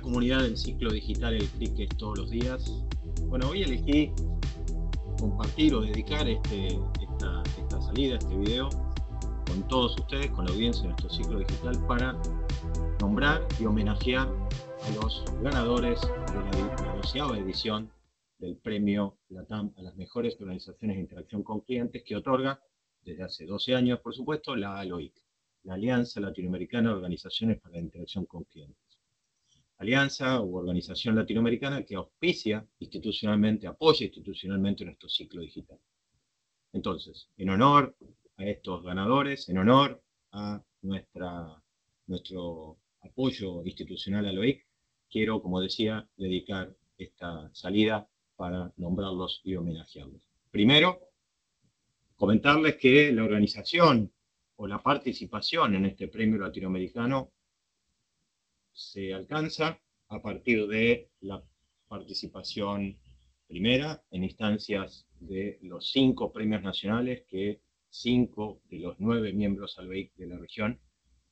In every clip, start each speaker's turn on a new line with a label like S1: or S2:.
S1: comunidad del ciclo digital El Cricket todos los días. Bueno, hoy elegí compartir o dedicar este, esta, esta salida, este video, con todos ustedes, con la audiencia de nuestro ciclo digital, para nombrar y homenajear a los ganadores de la, doceava edición del premio LATAM a las mejores organizaciones de interacción con clientes que otorga desde hace 12 años, por supuesto, la ALOIC, la Alianza Latinoamericana de Organizaciones para la Interacción con Clientes alianza u organización latinoamericana que auspicia institucionalmente, apoya institucionalmente nuestro ciclo digital. Entonces, en honor a estos ganadores, en honor a nuestra, nuestro apoyo institucional a LOIC, quiero, como decía, dedicar esta salida para nombrarlos y homenajearlos. Primero, comentarles que la organización o la participación en este premio latinoamericano se alcanza a partir de la participación primera en instancias de los cinco premios nacionales que cinco de los nueve miembros ALBEIC de la región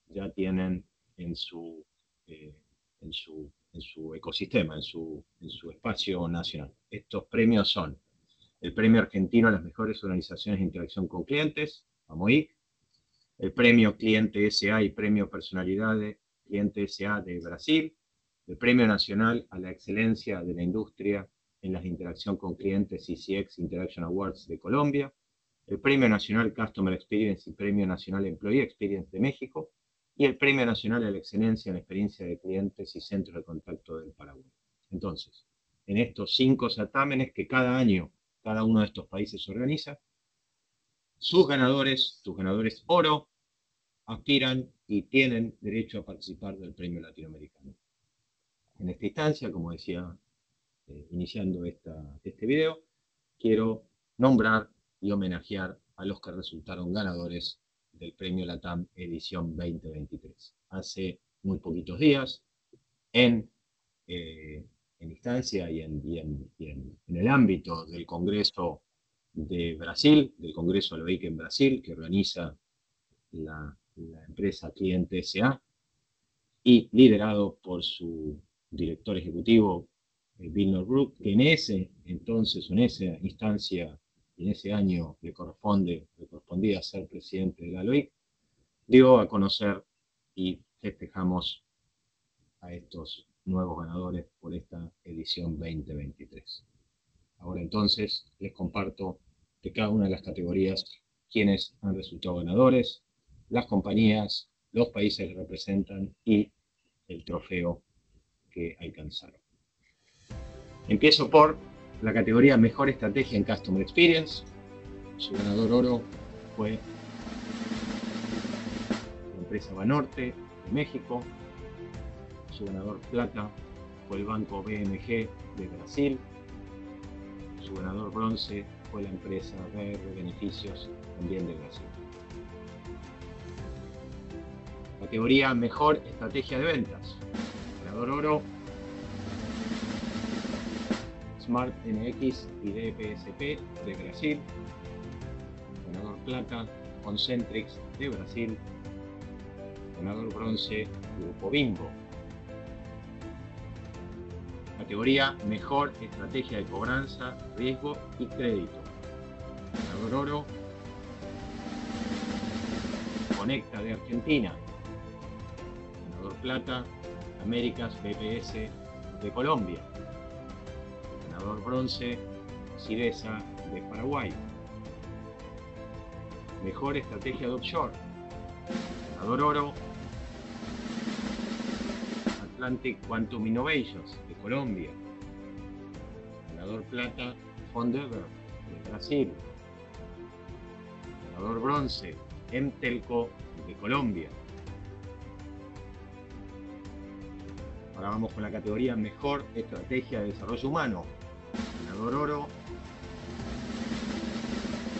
S1: ya tienen en su, eh, en su, en su ecosistema, en su, en su espacio nacional. Estos premios son el Premio Argentino a las Mejores Organizaciones de Interacción con Clientes, AMOIC, el Premio Cliente SA y Premio Personalidades Cliente SA de Brasil, el Premio Nacional a la Excelencia de la Industria en la Interacción con Clientes CCX Interaction Awards de Colombia, el Premio Nacional Customer Experience y Premio Nacional Employee Experience de México, y el Premio Nacional a la Excelencia en Experiencia de Clientes y Centros de Contacto del Paraguay. Entonces, en estos cinco certámenes que cada año cada uno de estos países organiza, sus ganadores, sus ganadores oro, aspiran y tienen derecho a participar del premio latinoamericano. En esta instancia, como decía, eh, iniciando este video, quiero nombrar y homenajear a los que resultaron ganadores del premio LATAM edición 2023. Hace muy poquitos días, en, eh, en instancia y, en, en, el ámbito del Congreso de Brasil, del Congreso Aloic en Brasil, que organiza la la empresa Cliente SA, y liderado por su director ejecutivo, eh, Bill Norbrook, que en ese entonces, en esa instancia, en ese año le corresponde, le correspondía ser presidente de la LOIC, dio a conocer y festejamos a estos nuevos ganadores por esta edición 2023. Ahora entonces les comparto de cada una de las categorías quienes han resultado ganadores, las compañías, los países que representan y el trofeo que alcanzaron. Empiezo por la categoría Mejor Estrategia en Customer Experience. Su ganador oro fue la empresa Banorte de México. Su ganador plata fue el banco BMG de Brasil. Su ganador bronce fue la empresa BR Beneficios también de Brasil categoría Mejor Estrategia de Ventas. Ganador oro, Smart NX y DPSP de Brasil. Ganador plata, Concentrix de Brasil. Ganador bronce, Grupo Bimbo. Categoría Mejor Estrategia de Cobranza, Riesgo y Crédito. Ganador oro, Conecta de Argentina. Plata, Américas BPS de Colombia. Ganador bronce, Cidesa de Paraguay. Mejor estrategia de offshore. Ganador oro, Atlantic Quantum Innovations de Colombia. Ganador plata, Fondever de Brasil. Ganador bronce, Emtelco de Colombia. Ahora vamos con la categoría Mejor Estrategia de Desarrollo Humano. Ganador Oro,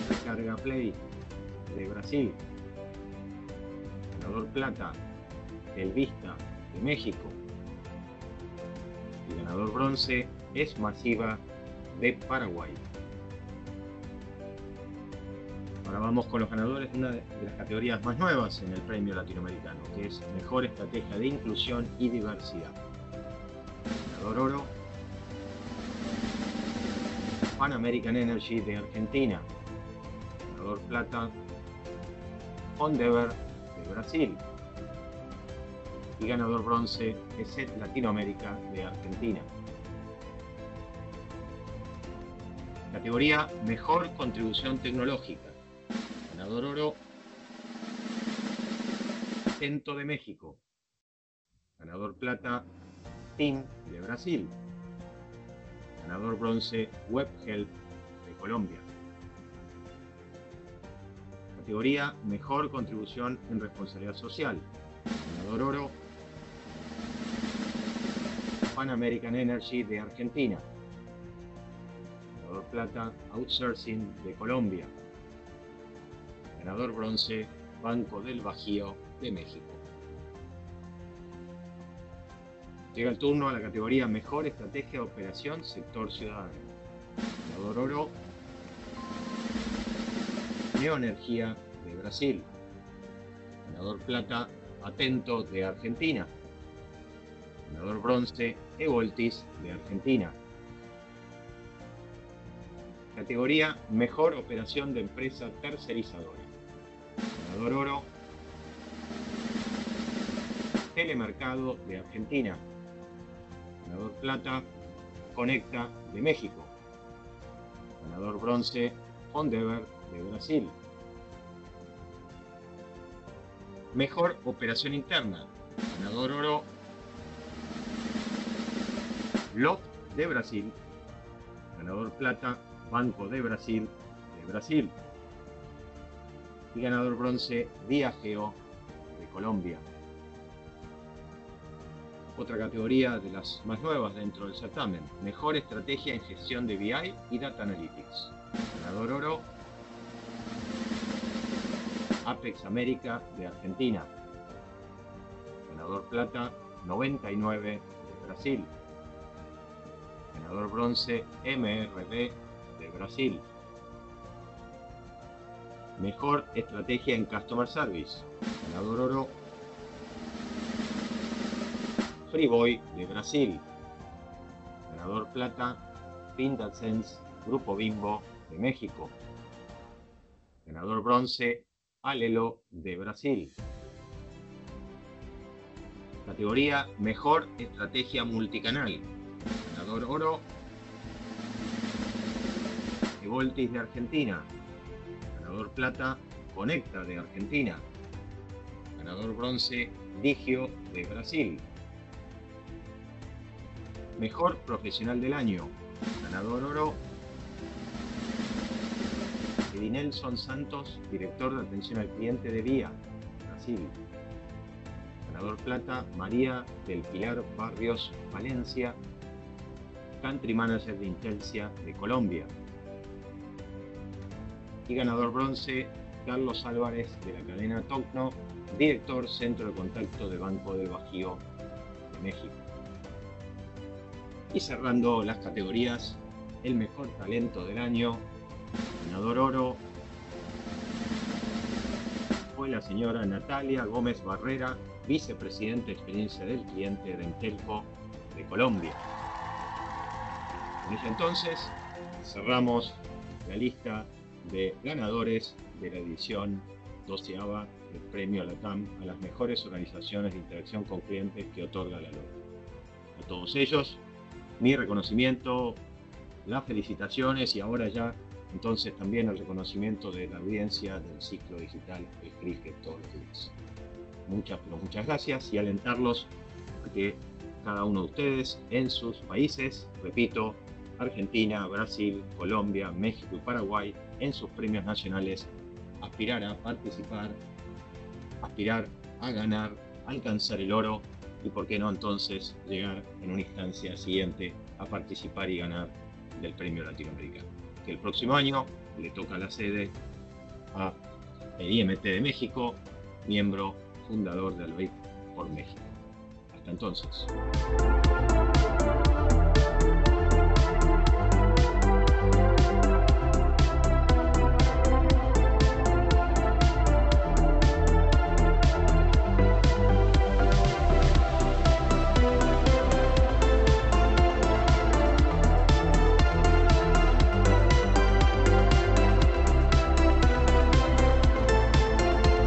S1: Recarga Play de Brasil. Ganador Plata, El Vista de México. Y ganador Bronce es Masiva de Paraguay. Ahora vamos con los ganadores de una de las categorías más nuevas en el premio latinoamericano, que es Mejor Estrategia de Inclusión y Diversidad. Oro. Pan American Energy de Argentina, ganador plata. Endeavor de Brasil y ganador bronce ESET Latinoamérica de Argentina. Categoría Mejor Contribución Tecnológica. Ganador oro Atento de México. Ganador plata De Brasil. Ganador bronce WebHelp de Colombia. Categoría Mejor Contribución en Responsabilidad Social. Ganador oro Pan American Energy de Argentina. Ganador plata Outsourcing de Colombia. Ganador bronce Banco del Bajío de México. Llega el turno a la categoría Mejor Estrategia de Operación Sector Ciudadano. Ganador oro, Neoenergía de Brasil. Ganador plata, Atento de Argentina. Ganador bronce, Evoltis de Argentina. Categoría Mejor Operación de Empresa Tercerizadora. Ganador oro, Telemercado de Argentina. Ganador plata, Conecta de México. Ganador bronce, Fondever de Brasil. Mejor operación interna. Ganador oro, LOT de Brasil. Ganador plata, Banco de Brasil de Brasil. Y ganador bronce, Viajeo de Colombia otra categoría de las más nuevas dentro del certamen, Mejor Estrategia en Gestión de BI y Data Analytics. Ganador oro, Apex América de Argentina. Ganador plata, 99 de Brasil. Ganador bronce, MRD de Brasil. Mejor Estrategia en Customer Service. Ganador oro, Freeboy de Brasil. Ganador plata, Sense, Grupo Bimbo de México. Ganador bronce, Alelo de Brasil. Categoría Mejor Estrategia Multicanal. Ganador oro, Evoltis de Argentina. Ganador plata, Conecta de Argentina. Ganador bronce, Digio de Brasil. Mejor Profesional del Año. Ganador oro. Edinelson Santos, director de atención al cliente de Vía, Brasil. Ganador plata, María del Pilar Barrios Valencia, Country Manager de Intelsia de Colombia. Y ganador bronce, Carlos Álvarez de la cadena Tocno, director Centro de Contacto de Banco del Bajío de México. Y cerrando las categorías, el mejor talento del año, ganador oro, fue la señora Natalia Gómez Barrera, vicepresidente de experiencia del cliente de Entelco de Colombia. En ese entonces cerramos la lista de ganadores de la edición 12 del premio LATAM a las mejores organizaciones de interacción con clientes que otorga la LOE. A todos ellos, mi reconocimiento, las felicitaciones y ahora ya entonces también el reconocimiento de la audiencia del ciclo digital El Cricket todos los días. Muchas, pero muchas gracias y alentarlos a que cada uno de ustedes en sus países, repito, Argentina, Brasil, Colombia, México y Paraguay, en sus premios nacionales, aspirar a participar, aspirar a ganar, alcanzar el oro y por qué no entonces llegar en una instancia siguiente a participar y ganar del premio latinoamericano. Que el próximo año le toca la sede a el IMT de México, miembro fundador de Albeid por México. Hasta entonces.